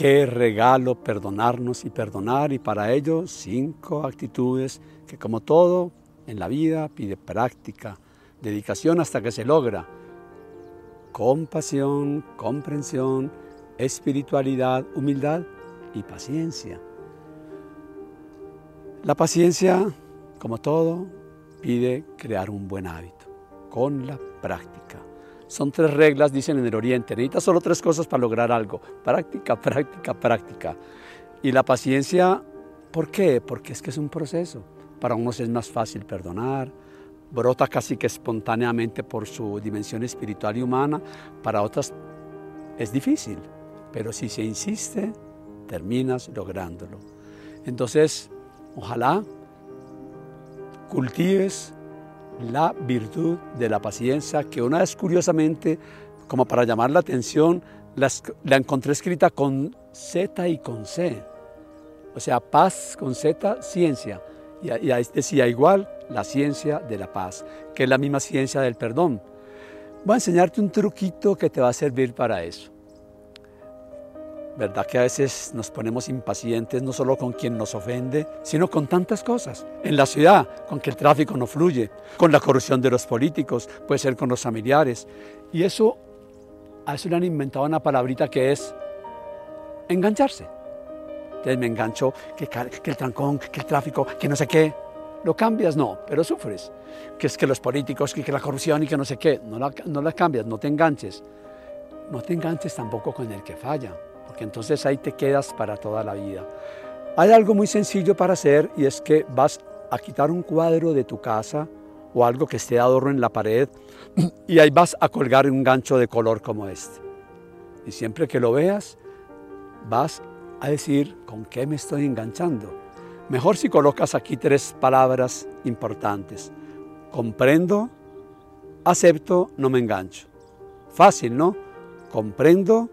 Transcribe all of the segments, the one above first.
Qué regalo perdonarnos y perdonar y para ello cinco actitudes que como todo en la vida pide práctica, dedicación hasta que se logra. Compasión, comprensión, espiritualidad, humildad y paciencia. La paciencia, como todo, pide crear un buen hábito con la práctica. Son tres reglas, dicen en el Oriente. Necesitas solo tres cosas para lograr algo. Práctica, práctica, práctica. Y la paciencia, ¿por qué? Porque es que es un proceso. Para unos es más fácil perdonar, brota casi que espontáneamente por su dimensión espiritual y humana. Para otras es difícil, pero si se insiste, terminas lográndolo. Entonces, ojalá cultives la virtud de la paciencia, que una vez curiosamente, como para llamar la atención, la, encontré escrita con Z y con C. O sea, paz con Z, ciencia. Y, y decía igual la ciencia de la paz, que es la misma ciencia del perdón. Voy a enseñarte un truquito que te va a servir para eso. ¿Verdad que a veces nos ponemos impacientes no solo con quien nos ofende, sino con tantas cosas? En la ciudad, con que el tráfico no fluye, con la corrupción de los políticos, puede ser con los familiares. Y eso, a eso le han inventado una palabrita que es engancharse. Entonces me engancho, que, que el trancón, que el tráfico, que no sé qué. ¿Lo cambias? No, pero sufres. Que es que los políticos, que, la corrupción y que no sé qué. No la, no la cambias, no te enganches. No te enganches tampoco con el que falla porque entonces ahí te quedas para toda la vida. Hay algo muy sencillo para hacer y es que vas a quitar un cuadro de tu casa o algo que esté adorno en la pared y ahí vas a colgar un gancho de color como este. Y siempre que lo veas, vas a decir con qué me estoy enganchando. Mejor si colocas aquí tres palabras importantes. Comprendo, acepto, no me engancho. Fácil, ¿no? Comprendo,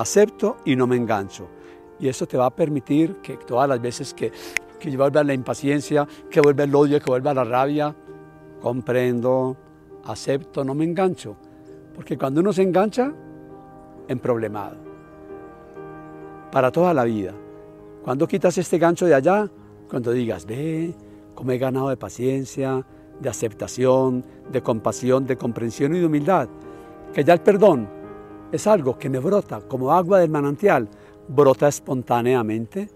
acepto y no me engancho. Y eso te va a permitir que todas las veces que, que vuelva la impaciencia, que vuelva el odio, que vuelva la rabia, comprendo, acepto, no me engancho. Porque cuando uno se engancha, en problemado. Para toda la vida. Cuando quitas este gancho de allá, cuando digas, ve, cómo he ganado de paciencia, de aceptación, de compasión, de comprensión y de humildad. Que ya el perdón es algo que me brota como agua del manantial, brota espontáneamente.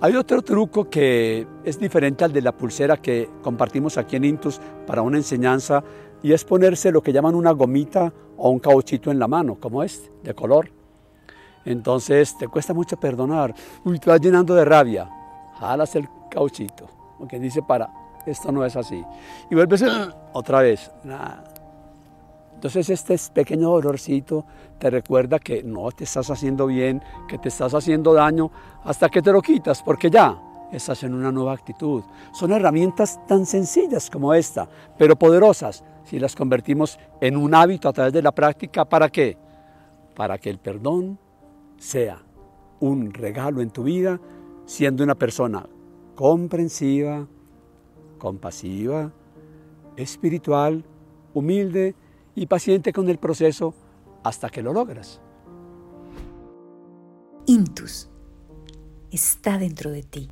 Hay otro truco que es diferente al de la pulsera que compartimos aquí en Intus para una enseñanza y es ponerse lo que llaman una gomita o un cauchito en la mano, como este, de color. Entonces te cuesta mucho perdonar. Uy, te vas llenando de rabia. Jalas el cauchito. Porque dice para, esto no es así. Y vuelves otra vez. Entonces este pequeño dolorcito te recuerda que no te estás haciendo bien, que te estás haciendo daño, hasta que te lo quitas, porque ya estás en una nueva actitud. Son herramientas tan sencillas como esta, pero poderosas si las convertimos en un hábito a través de la práctica. ¿Para qué? Para que el perdón sea un regalo en tu vida, siendo una persona comprensiva, compasiva, espiritual, humilde y paciente con el proceso hasta que lo logras. Intus está dentro de ti.